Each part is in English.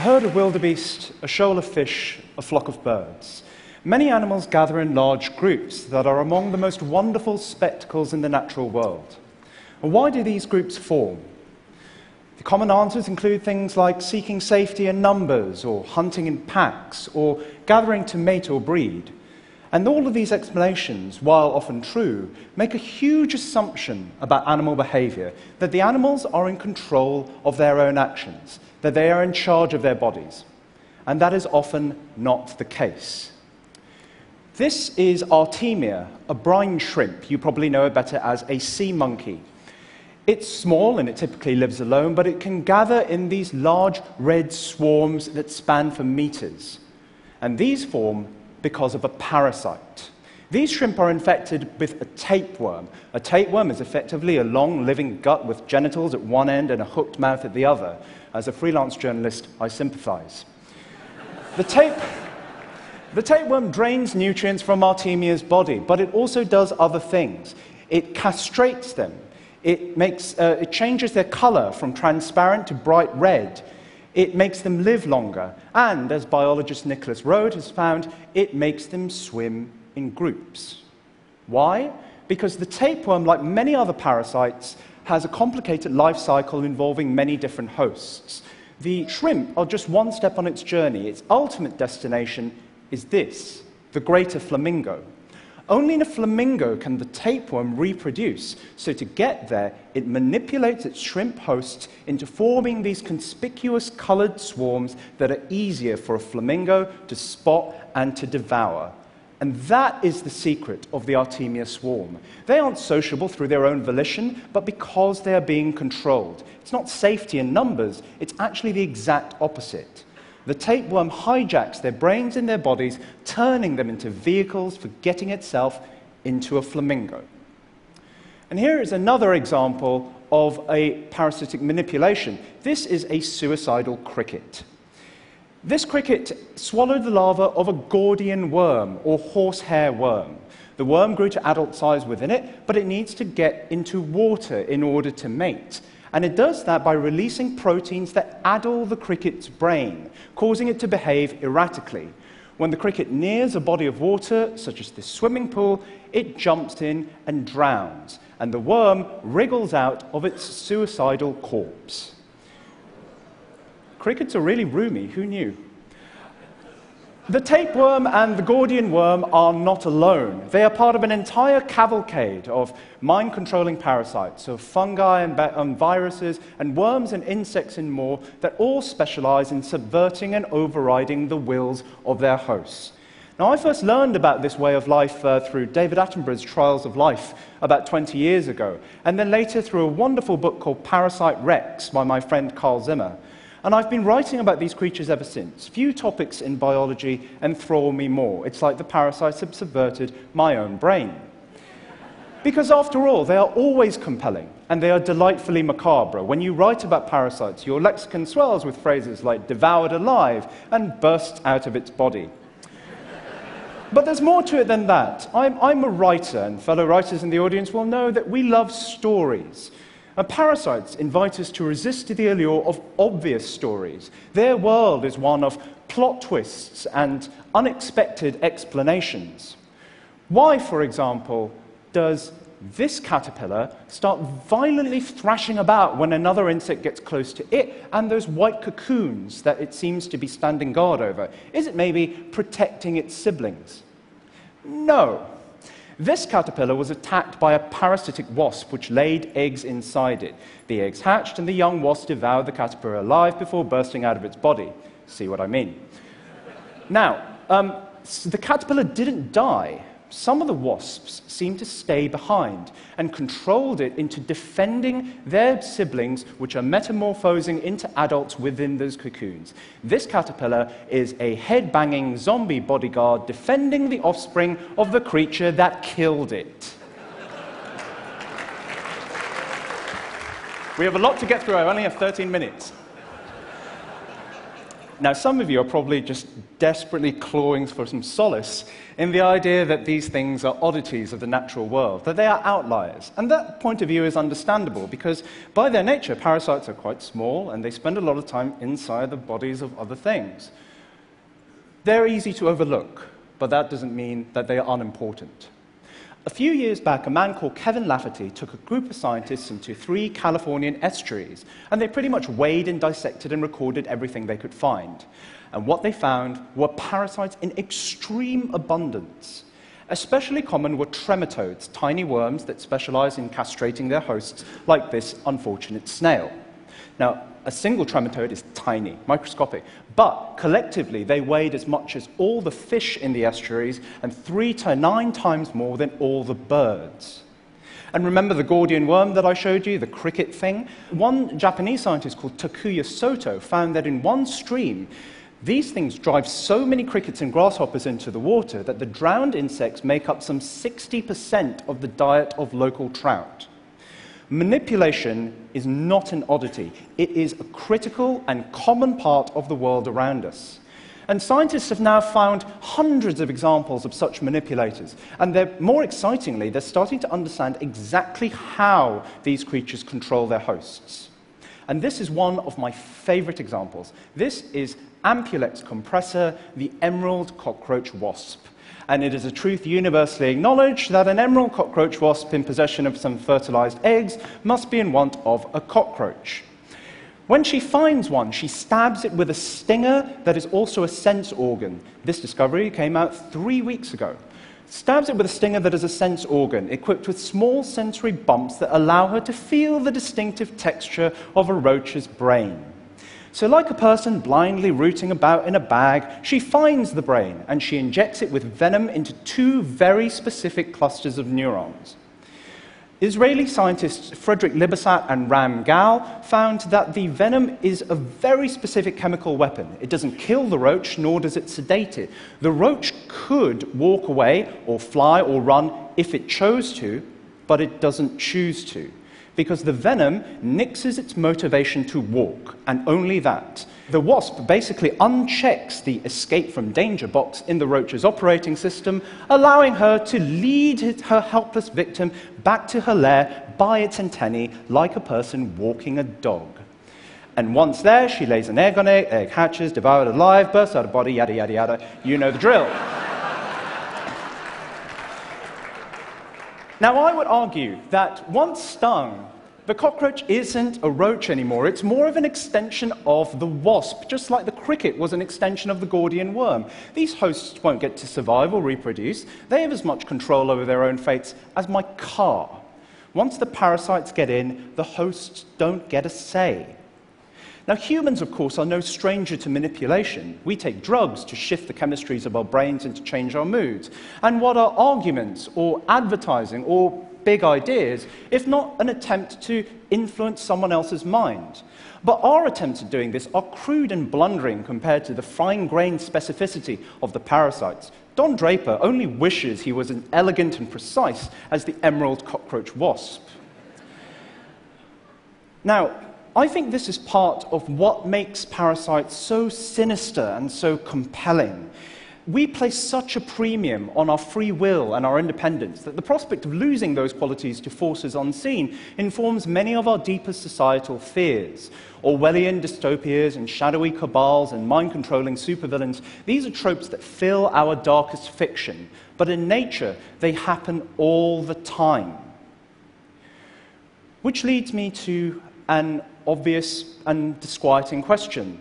A herd of wildebeest, a shoal of fish, a flock of birds. Many animals gather in large groups that are among the most wonderful spectacles in the natural world. And why do these groups form? The common answers include things like seeking safety in numbers, or hunting in packs, or gathering to mate or breed. And all of these explanations, while often true, make a huge assumption about animal behavior that the animals are in control of their own actions, that they are in charge of their bodies. And that is often not the case. This is Artemia, a brine shrimp. You probably know it better as a sea monkey. It's small and it typically lives alone, but it can gather in these large red swarms that span for meters. And these form because of a parasite. These shrimp are infected with a tapeworm. A tapeworm is effectively a long living gut with genitals at one end and a hooked mouth at the other. As a freelance journalist, I sympathize. The, tape, the tapeworm drains nutrients from Artemia's body, but it also does other things. It castrates them. It, makes, uh, it changes their color from transparent to bright red. It makes them live longer. And, as biologist Nicolas Rode has found, it makes them swim in groups. Why? Because the tapeworm, like many other parasites, has a complicated life cycle involving many different hosts. The shrimp are just one step on its journey. Its ultimate destination is this the greater flamingo. Only in a flamingo can the tapeworm reproduce. So, to get there, it manipulates its shrimp hosts into forming these conspicuous colored swarms that are easier for a flamingo to spot and to devour. And that is the secret of the Artemia swarm. They aren't sociable through their own volition, but because they are being controlled. It's not safety in numbers, it's actually the exact opposite. The tapeworm hijacks their brains and their bodies, turning them into vehicles for getting itself into a flamingo. And here is another example of a parasitic manipulation. This is a suicidal cricket. This cricket swallowed the larva of a Gordian worm or horsehair worm. The worm grew to adult size within it, but it needs to get into water in order to mate. And it does that by releasing proteins that addle the cricket's brain, causing it to behave erratically. When the cricket nears a body of water, such as this swimming pool, it jumps in and drowns, and the worm wriggles out of its suicidal corpse. Crickets are really roomy, who knew? The tapeworm and the Gordian worm are not alone. They are part of an entire cavalcade of mind controlling parasites, of fungi and, and, viruses, and worms and insects and more that all specialize in subverting and overriding the wills of their hosts. Now, I first learned about this way of life uh, through David Attenborough's Trials of Life about 20 years ago, and then later through a wonderful book called Parasite Rex by my friend Carl Zimmer. And I've been writing about these creatures ever since. Few topics in biology enthrall me more. It's like the parasites have subverted my own brain. Because after all, they are always compelling and they are delightfully macabre. When you write about parasites, your lexicon swells with phrases like devoured alive and burst out of its body. but there's more to it than that. I'm, I'm a writer, and fellow writers in the audience will know that we love stories. And parasites invite us to resist the allure of obvious stories. Their world is one of plot twists and unexpected explanations. Why, for example, does this caterpillar start violently thrashing about when another insect gets close to it and those white cocoons that it seems to be standing guard over? Is it maybe protecting its siblings? No. This caterpillar was attacked by a parasitic wasp which laid eggs inside it. The eggs hatched, and the young wasp devoured the caterpillar alive before bursting out of its body. See what I mean? now, um, the caterpillar didn't die some of the wasps seemed to stay behind and controlled it into defending their siblings, which are metamorphosing into adults within those cocoons. This caterpillar is a head banging zombie bodyguard defending the offspring of the creature that killed it. we have a lot to get through. I only have 13 minutes. Now, some of you are probably just desperately clawing for some solace in the idea that these things are oddities of the natural world, that they are outliers. And that point of view is understandable because, by their nature, parasites are quite small and they spend a lot of time inside the bodies of other things. They're easy to overlook, but that doesn't mean that they are unimportant. A few years back, a man called Kevin Lafferty took a group of scientists into three Californian estuaries, and they pretty much weighed and dissected and recorded everything they could find. And what they found were parasites in extreme abundance. Especially common were trematodes, tiny worms that specialize in castrating their hosts, like this unfortunate snail. Now, a single trematode is tiny, microscopic, but collectively they weighed as much as all the fish in the estuaries and three to nine times more than all the birds. And remember the Gordian worm that I showed you, the cricket thing? One Japanese scientist called Takuya Sato found that in one stream, these things drive so many crickets and grasshoppers into the water that the drowned insects make up some 60% of the diet of local trout. Manipulation is not an oddity, it is a critical and common part of the world around us. And scientists have now found hundreds of examples of such manipulators. And more excitingly, they're starting to understand exactly how these creatures control their hosts. And this is one of my favorite examples. This is Ampulex compressa, the emerald cockroach wasp and it is a truth universally acknowledged that an emerald cockroach wasp in possession of some fertilized eggs must be in want of a cockroach. When she finds one, she stabs it with a stinger that is also a sense organ. This discovery came out three weeks ago. Stabs it with a stinger that is a sense organ, equipped with small sensory bumps that allow her to feel the distinctive texture of a roach's brain. So, like a person blindly rooting about in a bag, she finds the brain and she injects it with venom into two very specific clusters of neurons. Israeli scientists Frederic Libersat and Ram Gal found that the venom is a very specific chemical weapon. It doesn't kill the roach, nor does it sedate it. The roach could walk away or fly or run if it chose to, but it doesn't choose to because the venom nixes its motivation to walk, and only that. The wasp basically unchecks the escape from danger box in the roach's operating system, allowing her to lead her helpless victim back to her lair by its antennae like a person walking a dog. And once there, she lays an egg on it, egg hatches, devoured alive, bursts out of body, yada, yada, yada. You know the drill. Now, I would argue that once stung, the cockroach isn't a roach anymore. It's more of an extension of the wasp, just like the cricket was an extension of the Gordian worm. These hosts won't get to survive or reproduce. They have as much control over their own fates as my car. Once the parasites get in, the hosts don't get a say. Now, humans, of course, are no stranger to manipulation. We take drugs to shift the chemistries of our brains and to change our moods. And what are arguments or advertising or big ideas if not an attempt to influence someone else's mind? But our attempts at doing this are crude and blundering compared to the fine grained specificity of the parasites. Don Draper only wishes he was as elegant and precise as the emerald cockroach wasp. Now, I think this is part of what makes parasites so sinister and so compelling. We place such a premium on our free will and our independence that the prospect of losing those qualities to forces unseen informs many of our deepest societal fears. Orwellian dystopias and shadowy cabals and mind controlling supervillains, these are tropes that fill our darkest fiction. But in nature, they happen all the time. Which leads me to an obvious and disquieting question.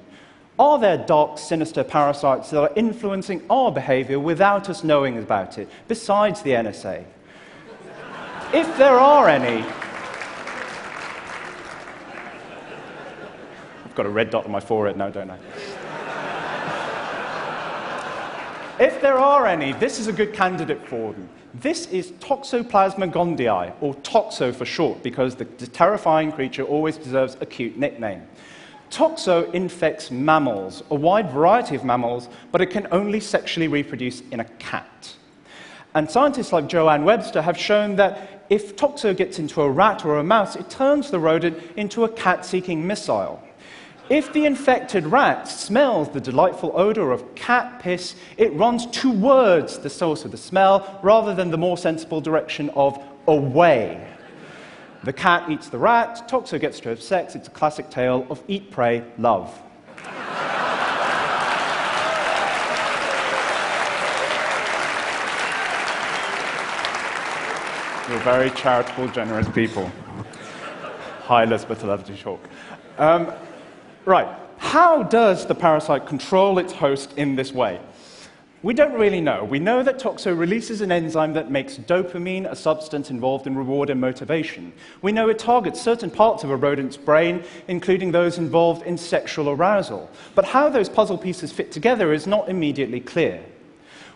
Are there dark, sinister parasites that are influencing our behavior without us knowing about it, besides the NSA? if there are any, I've got a red dot on my forehead now, don't I? If there are any, this is a good candidate for them. This is Toxoplasma gondii, or Toxo for short, because the, terrifying creature always deserves a cute nickname. Toxo infects mammals, a wide variety of mammals, but it can only sexually reproduce in a cat. And scientists like Joanne Webster have shown that if Toxo gets into a rat or a mouse, it turns the rodent into a cat seeking missile. If the infected rat smells the delightful odor of cat piss, it runs towards the source of the smell rather than the more sensible direction of away. The cat eats the rat, Toxo gets to have sex. It's a classic tale of eat, pray, love. You're very charitable, generous people. Hi, Elizabeth Levity Chalk. Um, right. How does the parasite control its host in this way? We don't really know. We know that Toxo releases an enzyme that makes dopamine a substance involved in reward and motivation. We know it targets certain parts of a rodent's brain, including those involved in sexual arousal. But how those puzzle pieces fit together is not immediately clear.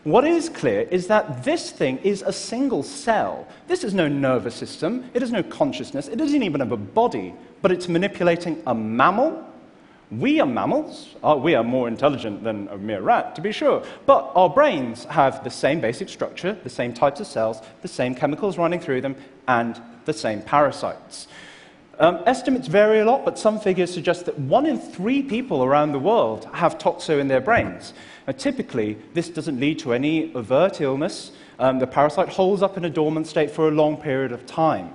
What is clear is that this thing is a single cell. This is no nervous system, it has no consciousness, it doesn't even have a body, but it's manipulating a mammal we are mammals. Uh, we are more intelligent than a mere rat, to be sure. But our brains have the same basic structure, the same types of cells, the same chemicals running through them, and the same parasites. Um, estimates vary a lot, but some figures suggest that one in three people around the world have toxo in their brains. Now, typically, this doesn't lead to any overt illness. Um, the parasite holds up in a dormant state for a long period of time.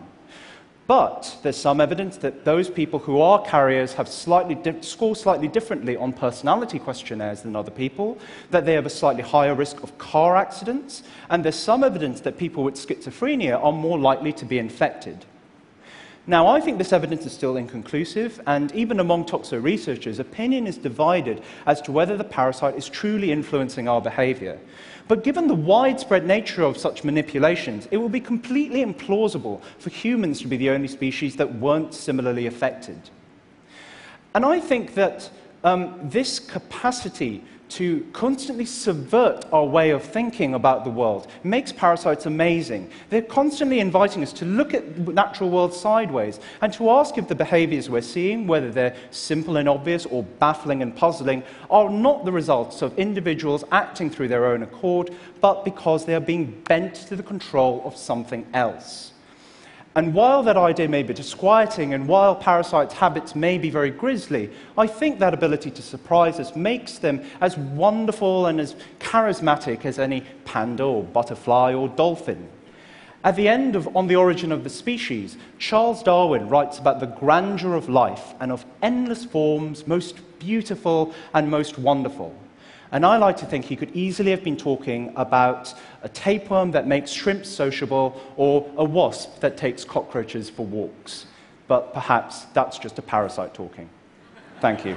But there's some evidence that those people who are carriers have slightly di- score slightly differently on personality questionnaires than other people, that they have a slightly higher risk of car accidents, and there's some evidence that people with schizophrenia are more likely to be infected. Now, I think this evidence is still inconclusive, and even among toxo researchers, opinion is divided as to whether the parasite is truly influencing our behavior. But given the widespread nature of such manipulations, it would be completely implausible for humans to be the only species that weren't similarly affected. And I think that um, this capacity to constantly subvert our way of thinking about the world makes parasites amazing. They're constantly inviting us to look at the natural world sideways and to ask if the behaviors we're seeing, whether they're simple and obvious or baffling and puzzling, are not the results of individuals acting through their own accord, but because they are being bent to the control of something else. And while that idea may be disquieting, and while parasites' habits may be very grisly, I think that ability to surprise us makes them as wonderful and as charismatic as any panda or butterfly or dolphin. At the end of On the Origin of the Species, Charles Darwin writes about the grandeur of life and of endless forms, most beautiful and most wonderful. And I like to think he could easily have been talking about a tapeworm that makes shrimps sociable or a wasp that takes cockroaches for walks. But perhaps that's just a parasite talking. Thank you.